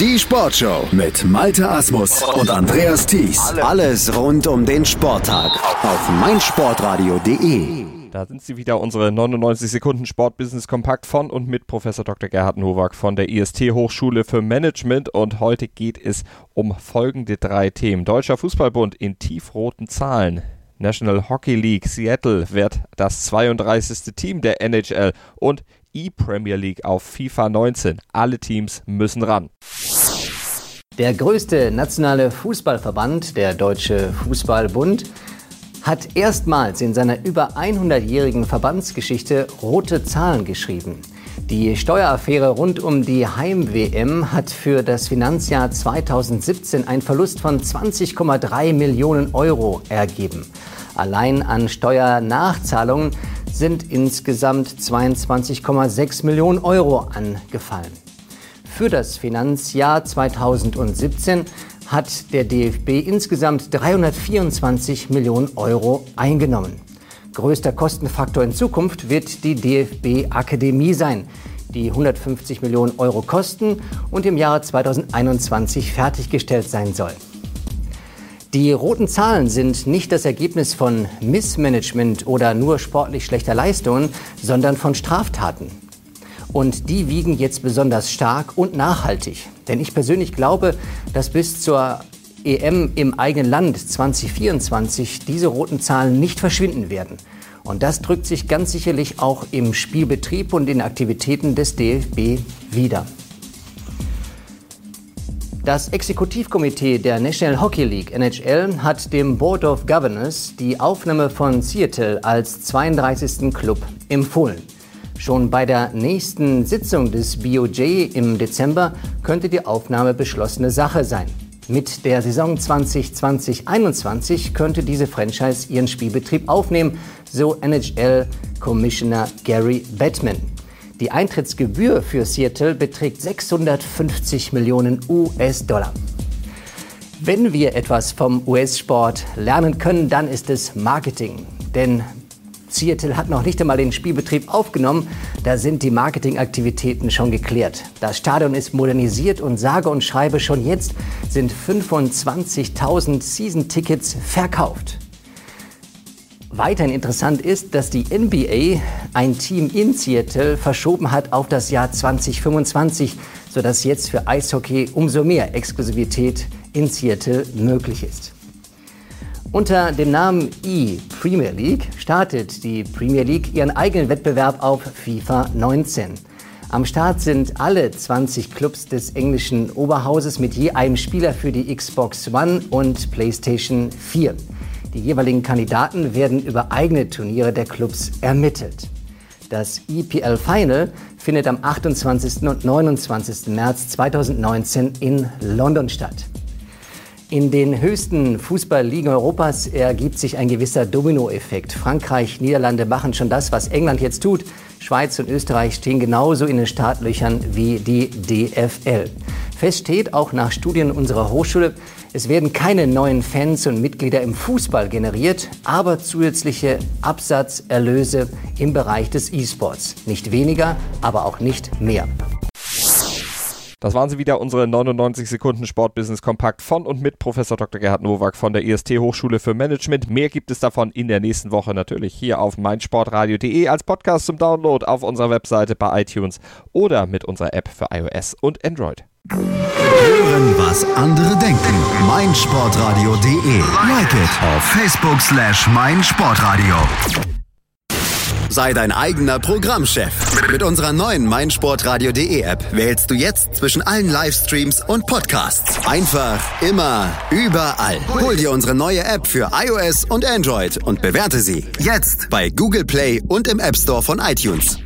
Die Sportshow mit Malte Asmus und Andreas Thies. Alles rund um den Sporttag auf meinsportradio.de. Da sind sie wieder, unsere 99 Sekunden Sportbusiness Kompakt von und mit Professor Dr. Gerhard Nowak von der IST Hochschule für Management. Und heute geht es um folgende drei Themen. Deutscher Fußballbund in tiefroten Zahlen. National Hockey League Seattle wird das 32. Team der NHL und E-Premier League auf FIFA 19. Alle Teams müssen ran. Der größte nationale Fußballverband, der Deutsche Fußballbund, hat erstmals in seiner über 100-jährigen Verbandsgeschichte rote Zahlen geschrieben. Die Steueraffäre rund um die Heim-WM hat für das Finanzjahr 2017 einen Verlust von 20,3 Millionen Euro ergeben. Allein an Steuernachzahlungen sind insgesamt 22,6 Millionen Euro angefallen. Für das Finanzjahr 2017 hat der DFB insgesamt 324 Millionen Euro eingenommen. Größter Kostenfaktor in Zukunft wird die DFB Akademie sein, die 150 Millionen Euro kosten und im Jahre 2021 fertiggestellt sein soll. Die roten Zahlen sind nicht das Ergebnis von Missmanagement oder nur sportlich schlechter Leistungen, sondern von Straftaten. Und die wiegen jetzt besonders stark und nachhaltig. Denn ich persönlich glaube, dass bis zur EM im eigenen Land 2024 diese roten Zahlen nicht verschwinden werden. Und das drückt sich ganz sicherlich auch im Spielbetrieb und in Aktivitäten des DFB wieder. Das Exekutivkomitee der National Hockey League NHL hat dem Board of Governors die Aufnahme von Seattle als 32. Club empfohlen. Schon bei der nächsten Sitzung des BOJ im Dezember könnte die Aufnahme beschlossene Sache sein. Mit der Saison 2020-21 könnte diese Franchise ihren Spielbetrieb aufnehmen, so NHL-Commissioner Gary Bettman. Die Eintrittsgebühr für Seattle beträgt 650 Millionen US-Dollar. Wenn wir etwas vom US-Sport lernen können, dann ist es Marketing. Denn Seattle hat noch nicht einmal den Spielbetrieb aufgenommen, da sind die Marketingaktivitäten schon geklärt. Das Stadion ist modernisiert und sage und schreibe schon jetzt sind 25.000 Season-Tickets verkauft. Weiterhin interessant ist, dass die NBA ein Team in Seattle verschoben hat auf das Jahr 2025, sodass jetzt für Eishockey umso mehr Exklusivität in Seattle möglich ist. Unter dem Namen E-Premier League startet die Premier League ihren eigenen Wettbewerb auf FIFA 19. Am Start sind alle 20 Clubs des englischen Oberhauses mit je einem Spieler für die Xbox One und PlayStation 4. Die jeweiligen Kandidaten werden über eigene Turniere der Clubs ermittelt. Das EPL Final findet am 28. und 29. März 2019 in London statt. In den höchsten Fußballligen Europas ergibt sich ein gewisser Dominoeffekt. Frankreich, Niederlande machen schon das, was England jetzt tut. Schweiz und Österreich stehen genauso in den Startlöchern wie die DFL. Fest steht auch nach Studien unserer Hochschule, es werden keine neuen Fans und Mitglieder im Fußball generiert, aber zusätzliche Absatzerlöse im Bereich des E-Sports. Nicht weniger, aber auch nicht mehr. Das waren sie wieder, unsere 99 Sekunden Sportbusiness Kompakt von und mit Professor Dr. Gerhard Nowak von der IST Hochschule für Management. Mehr gibt es davon in der nächsten Woche natürlich hier auf meinsportradio.de als Podcast zum Download auf unserer Webseite bei iTunes oder mit unserer App für iOS und Android. Hören, was andere denken. meinsportradio.de. Like it auf Facebook slash meinsportradio. Sei dein eigener Programmchef. Mit unserer neuen meinsportradio.de App wählst du jetzt zwischen allen Livestreams und Podcasts. Einfach, immer, überall. Hol dir unsere neue App für iOS und Android und bewerte sie jetzt bei Google Play und im App Store von iTunes.